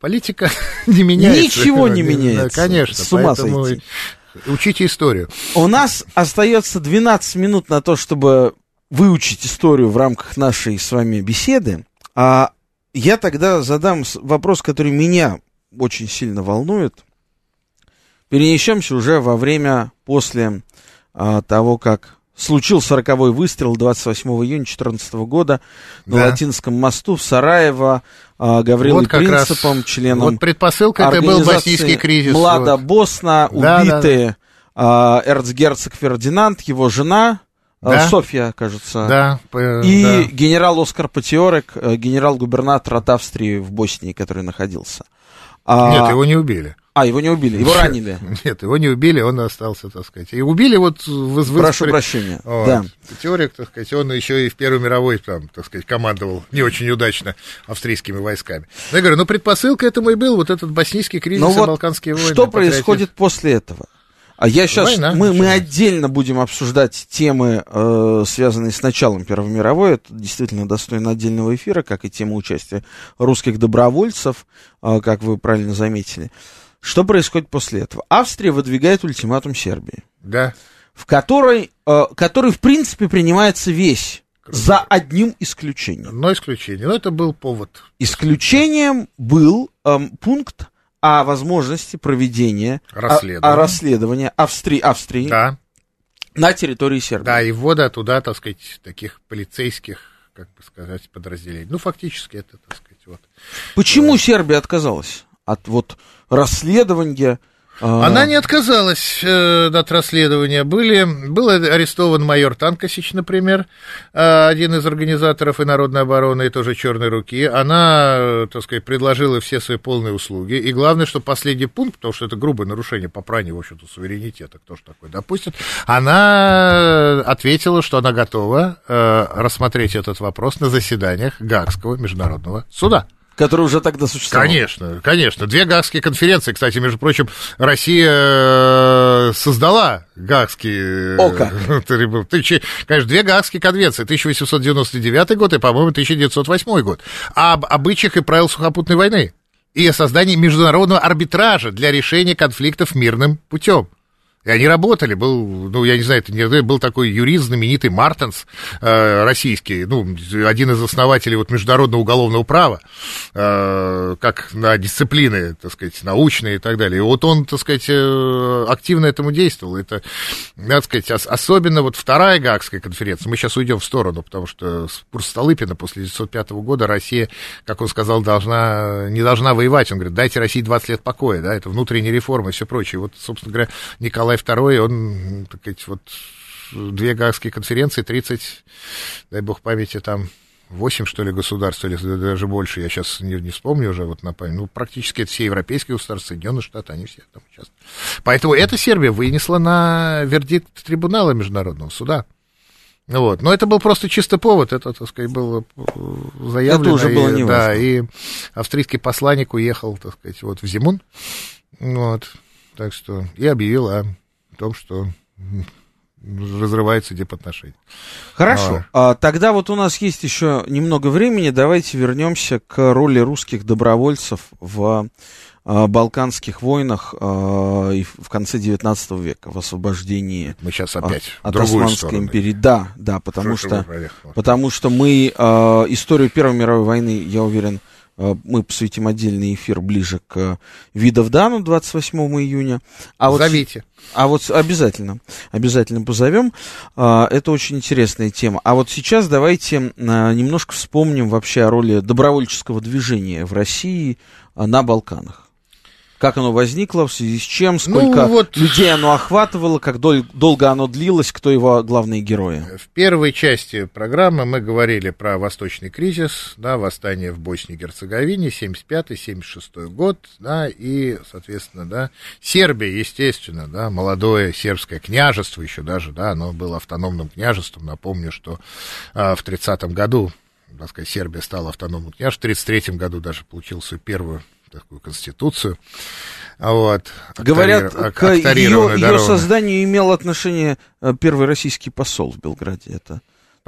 Политика не меняется. Ничего не меняется. Конечно. С ума сойти. Учите историю. У нас остается 12 минут на то, чтобы выучить историю в рамках нашей с вами беседы, а я тогда задам вопрос, который меня очень сильно волнует. Перенесемся уже во время, после а, того, как случился роковой выстрел 28 июня 2014 года да. на Латинском мосту в Сараево а, Гаврилой вот Принципом, раз, членом вот предпосылка это был боснийский кризис. Млада вот. Босна, убитые да, да, да. эрцгерцог Фердинанд, его жена, да? Софья, кажется. Да. И да. генерал Оскар Патиорек, э, генерал-губернатор от Австрии в Боснии, который находился. А... Нет, его не убили. А, его не убили, его ранили. Нет, его не убили, он остался, так сказать. И убили вот... Воз... Прошу при... прощения, вот. да. Теорик, так сказать, он еще и в Первой мировой, там, так сказать, командовал не очень удачно австрийскими войсками. Но я говорю, ну, предпосылка этому и был вот этот боснийский кризис и вот Балканские войны. Что происходит после этого? А я сейчас, Война, мы, мы отдельно будем обсуждать темы, э, связанные с началом Первой мировой. Это действительно достойно отдельного эфира, как и тема участия русских добровольцев, э, как вы правильно заметили. Что происходит после этого? Австрия выдвигает ультиматум Сербии. Да. В которой, э, который, в принципе, принимается весь. За одним исключением. Но исключение. Но это был повод. Исключением был эм, пункт о возможности проведения расследования, о, о расследования Австрии, Австрии да. на территории Сербии. Да, и ввода туда, так сказать, таких полицейских, как бы сказать, подразделений. Ну, фактически это, так сказать, вот. Почему вот. Сербия отказалась от вот расследования. Она не отказалась э, от расследования. Были, был арестован майор Танкосич, например, э, один из организаторов и народной обороны, и тоже черной руки. Она, э, так сказать, предложила все свои полные услуги. И главное, что последний пункт, потому что это грубое нарушение попрания, в общем-то, суверенитета, кто же такой допустит, она ответила, что она готова э, рассмотреть этот вопрос на заседаниях Гаагского международного суда который уже тогда существовал. Конечно, конечно. Две Гаагские конференции, кстати, между прочим, Россия э, создала Гаагские... О, как? Конечно, две Гаагские конвенции, 1899 год и, по-моему, 1908 год, об обычаях и правил сухопутной войны и о создании международного арбитража для решения конфликтов мирным путем. И они работали. Был, ну, я не знаю, это не, был такой юрист знаменитый Мартенс, э, российский, ну, один из основателей вот международного уголовного права, э, как на дисциплины, так сказать, научные и так далее. И вот он, так сказать, э, активно этому действовал. Это, надо сказать, особенно вот вторая Гаагская конференция. Мы сейчас уйдем в сторону, потому что с Столыпина после 1905 года Россия, как он сказал, должна, не должна воевать. Он говорит, дайте России 20 лет покоя, да, это внутренняя реформа и все прочее. Вот, собственно говоря, Николай Николай II, он, так сказать, вот две Гаагские конференции, 30, дай бог памяти, там 8, что ли, государств, или даже больше, я сейчас не, не вспомню уже вот на память. Ну, практически это все европейские государства, Соединенные Штаты, они все там участвуют. Поэтому эта Сербия вынесла на вердикт трибунала международного суда. Вот. Но это был просто чисто повод, это, так сказать, было заявлено. Это уже было неважно. Да, и австрийский посланник уехал, так сказать, вот в Зимун, вот, так что, и объявил о том, что разрывается дипотношения. Хорошо. А. А, тогда вот у нас есть еще немного времени. Давайте вернемся к роли русских добровольцев в а, Балканских войнах а, и в конце 19 века, в освобождении мы сейчас опять от Османской сторону. империи. Да, да, потому что, потому что мы историю Первой мировой войны, я уверен, мы посвятим отдельный эфир ближе к Видовдану 28 июня. А Зовите. Вот, а вот обязательно, обязательно позовем. Э, это очень интересная тема. А вот сейчас давайте э, немножко вспомним вообще о роли добровольческого движения в России на Балканах как оно возникло, в связи с чем, сколько ну, вот... людей оно охватывало, как дол- долго оно длилось, кто его главные герои. В первой части программы мы говорили про восточный кризис, да, восстание в Боснии и Герцеговине, 75-76 год, да, и, соответственно, да, Сербия, естественно, да, молодое сербское княжество еще даже, да, оно было автономным княжеством, напомню, что а, в 30-м году так сказать, Сербия стала автономным княжеством. В 1933 году даже получил свою первую такую конституцию. Вот, Говорят, к ее, ее созданию имел отношение э, первый российский посол в Белграде. Это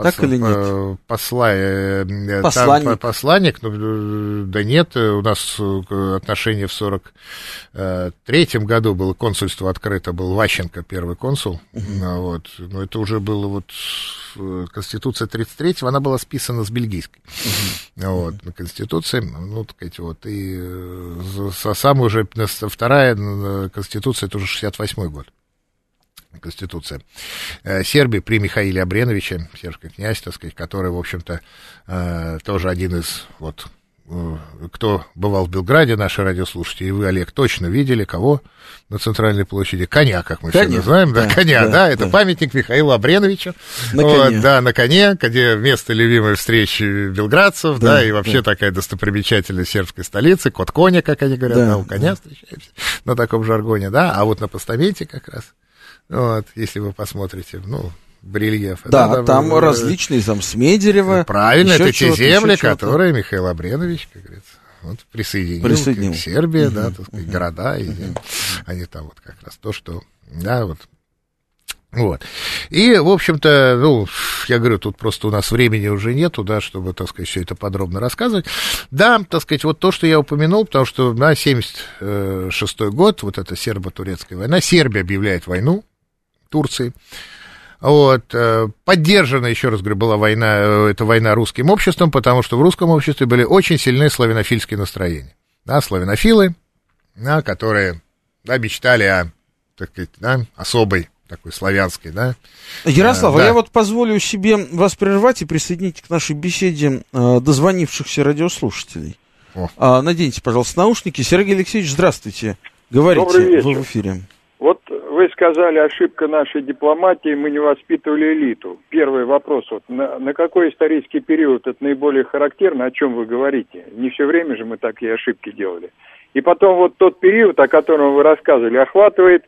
так или нет? Посла, э, э, посланник. Там, посланник, ну, да нет, у нас отношения в 43-м году было консульство открыто, был Ващенко первый консул, uh-huh. вот, но это уже было вот Конституция 33-го, она была списана с бельгийской, uh-huh. вот, на Конституции, ну, так сказать, вот, и самая уже, вторая Конституция, это уже 68-й год. Конституция э, Сербии при Михаиле Абреновиче, сербский князь, так сказать, который, в общем-то, э, тоже один из, вот, э, кто бывал в Белграде, наши радиослушатели, и вы, Олег, точно видели кого на центральной площади? Коня, как мы коня. все называем, да, да коня, да, да это да. памятник Михаилу Абреновичу. На вот, коне. Да, на коне, где место любимой встречи белградцев, да, да и вообще да. такая достопримечательность сербской столицы, кот коня, как они говорят, да, да у коня да. встречаемся на таком жаргоне, да, а вот на постаменте как раз вот, если вы посмотрите, ну, брельеф. Да, да там да, различные, там, Смедерева. Правильно, это те земли, которые Михаил Абренович, как говорится, вот, присоединил, присоединил. к Сербии, угу, да, так сказать, угу. города, и угу. они там вот как раз то, что, да, вот, вот. И, в общем-то, ну, я говорю, тут просто у нас времени уже нету, да, чтобы, так сказать, все это подробно рассказывать. Да, так сказать, вот то, что я упомянул, потому что на 76 год, вот эта сербо-турецкая война, Сербия объявляет войну, Турции. Вот, э, поддержана, еще раз говорю, была война, э, эта война русским обществом, потому что в русском обществе были очень сильные славянофильские настроения. Да, славянофилы, да, которые да, мечтали о, так сказать, да, особой такой славянской, да. Ярослав, а, да. я вот позволю себе вас прервать и присоединить к нашей беседе э, дозвонившихся радиослушателей. О. А, наденьте, пожалуйста, наушники. Сергей Алексеевич, здравствуйте. Говорите, вы в эфире. Вы сказали, ошибка нашей дипломатии, мы не воспитывали элиту. Первый вопрос, вот, на, на какой исторический период это наиболее характерно, о чем вы говорите? Не все время же мы такие ошибки делали. И потом вот тот период, о котором вы рассказывали, охватывает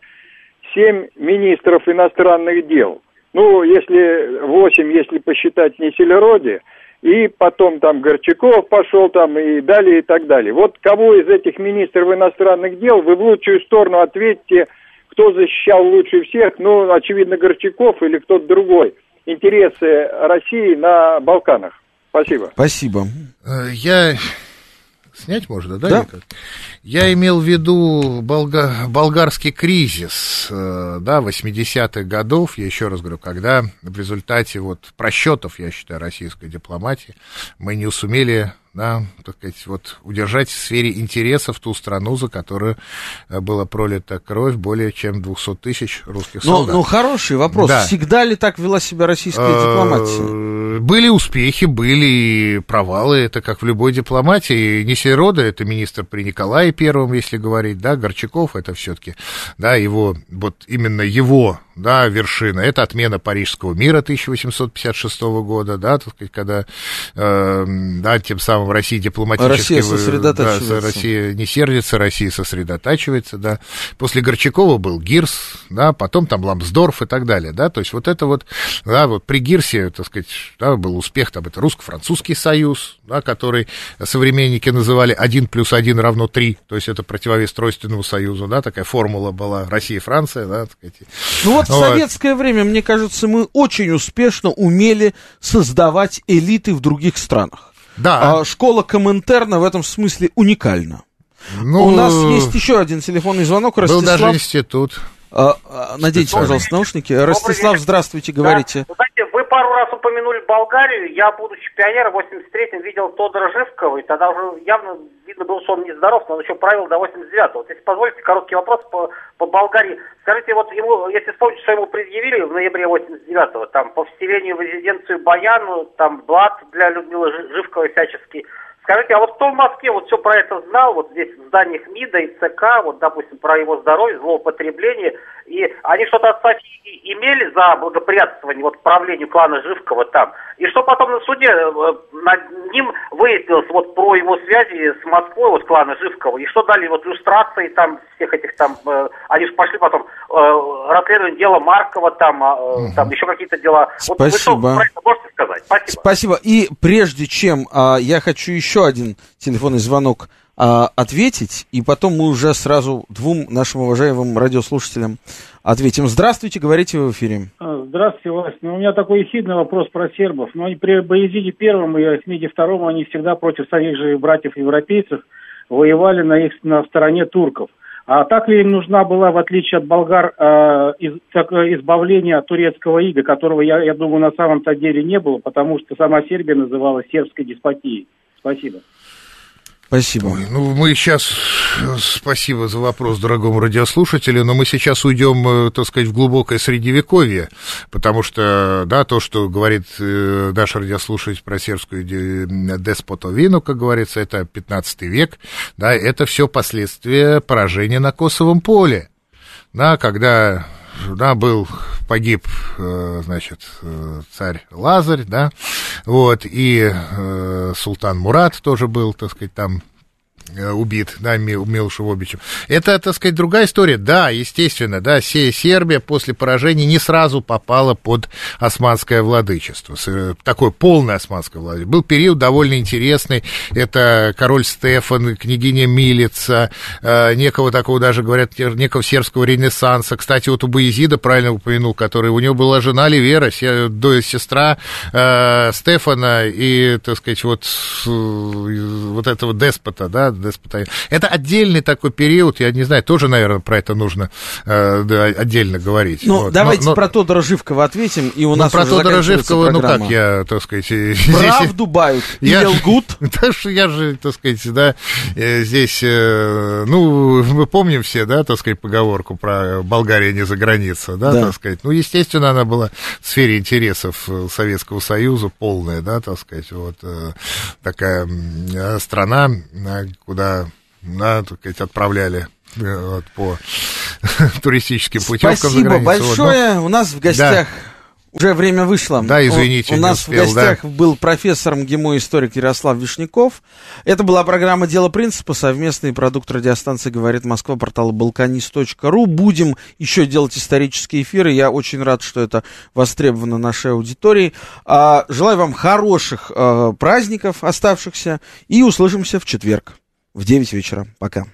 семь министров иностранных дел. Ну, если восемь, если посчитать не Селероди, и потом там Горчаков пошел там и далее и так далее. Вот кого из этих министров иностранных дел вы в лучшую сторону ответьте – кто защищал лучше всех? Ну, очевидно, Горчаков или кто-то другой. Интересы России на Балканах. Спасибо. Спасибо. Э, я... Снять можно, да? Да. Я имел в виду болга... болгарский кризис, э, да, 80-х годов, я еще раз говорю, когда в результате вот просчетов, я считаю, российской дипломатии, мы не сумели да, так сказать, вот удержать в сфере интересов ту страну, за которую э, была пролита кровь более чем 200 тысяч русских но, солдат. Ну, хороший вопрос. Да. Всегда ли так вела себя российская дипломатия? Были успехи, были провалы, это как в любой дипломатии. Несерода, это министр при Николае Первом, если говорить, да, Горчаков, это все-таки, да, его, вот именно его да, вершина. Это отмена Парижского мира 1856 года, да, так сказать, когда, э, да, тем самым Россия дипломатически... Россия сосредотачивается. Да, Россия не сердится, Россия сосредотачивается, да. После Горчакова был Гирс, да, потом там Ламсдорф и так далее, да, то есть вот это вот, да, вот при Гирсе, так сказать, да, был успех, там, это русско-французский союз, да, который современники называли 1 плюс 1 равно 3, то есть это противовес Тройственному союзу, да, такая формула была Россия-Франция, да, так сказать. Ну вот в советское время, мне кажется, мы очень успешно умели создавать элиты в других странах. Да. А школа Коминтерна в этом смысле уникальна. Ну, У нас есть еще один телефонный звонок. Ростислав. Был даже институт. А, а, наденьте, пожалуйста, наушники. Ростислав, здравствуйте, говорите. Да. Знаете, пару раз упомянули Болгарию. Я, будучи пионером, в 83-м видел Тодора Живкова, и тогда уже явно видно было, что он нездоров, но он еще правил до 89-го. Вот если позволите, короткий вопрос по, по Болгарии. Скажите, вот ему, если вспомнить, что ему предъявили в ноябре 89-го, там, по вселению в резиденцию Баяну, там, блат для Людмилы Живковой всячески, Скажите, а вот кто в Москве вот все про это знал, вот здесь в зданиях МИДа и ЦК, вот, допустим, про его здоровье, злоупотребление, и они что-то от Софии имели за благоприятствование вот правлению клана Живкова там, и что потом на суде э, над ним выяснилось вот про его связи с Москвой, вот клана Живкова, и что дали вот иллюстрации там всех этих там, э, они же пошли потом расследование дела Маркова там, э, угу. там еще какие-то дела. Спасибо. Вот вы что про это можете сказать? Спасибо. Спасибо. И прежде чем э, я хочу еще один телефонный звонок а, ответить, и потом мы уже сразу двум нашим уважаемым радиослушателям ответим. Здравствуйте, говорите в эфире. А, здравствуйте, Вась. Ну, у меня такой ехидный вопрос про сербов. Ну, они при Боязиде первом и Ахмеде втором, они всегда против своих же братьев-европейцев воевали на их на стороне турков. А так ли им нужна была, в отличие от болгар, э, из, так, избавление от турецкого ига, которого, я, я думаю, на самом-то деле не было, потому что сама Сербия называлась сербской деспотией. Спасибо. Спасибо. Ой, ну, мы сейчас... Спасибо за вопрос, дорогому радиослушателю, но мы сейчас уйдем, э, так сказать, в глубокое средневековье, потому что, да, то, что говорит э, наш радиослушатель про сербскую деспотовину, как говорится, это 15 век, да, это все последствия поражения на Косовом поле, да, когда да, был, погиб, э, значит, царь Лазарь, да, вот, и э, султан Мурат тоже был, так сказать, там Э, убит, да, Милушевобичем. Это, так сказать, другая история. Да, естественно, да, Сербия после поражения не сразу попала под османское владычество, э, такое полное османское владычество. Был период довольно интересный, это король Стефан, княгиня Милица, э, некого такого даже, говорят, некого сербского ренессанса. Кстати, вот у Боязида, правильно упомянул, который, у него была жена Ливера, сестра Стефана и, так сказать, вот, вот этого деспота, да, деспота. Это отдельный такой период, я не знаю, тоже, наверное, про это нужно э, да, отдельно говорить. Ну, вот. давайте но, но... про Тодора Живкова ответим, и у ну, нас про Тодора Живкова, ну как я, так сказать... Правду бают или лгут? Так что я же, так сказать, да, э, здесь, э, ну, мы помним все, да, так сказать, поговорку про Болгария не за граница, да, да, так сказать. Ну, естественно, она была в сфере интересов Советского Союза полная, да, так сказать, вот такая страна, куда, да, так сказать, отправляли э, вот, по туристическим путевкам Спасибо за границу. большое. Вот. У нас в гостях да. Уже время вышло. Да, извините, У, у нас успел, в гостях да. был профессор МГИМО историк Ярослав Вишняков. Это была программа «Дело принципа», совместный продукт радиостанции «Говорит Москва», портала balkanist.ru. Будем еще делать исторические эфиры. Я очень рад, что это востребовано нашей аудиторией. А, желаю вам хороших а, праздников оставшихся и услышимся в четверг в 9 вечера. Пока.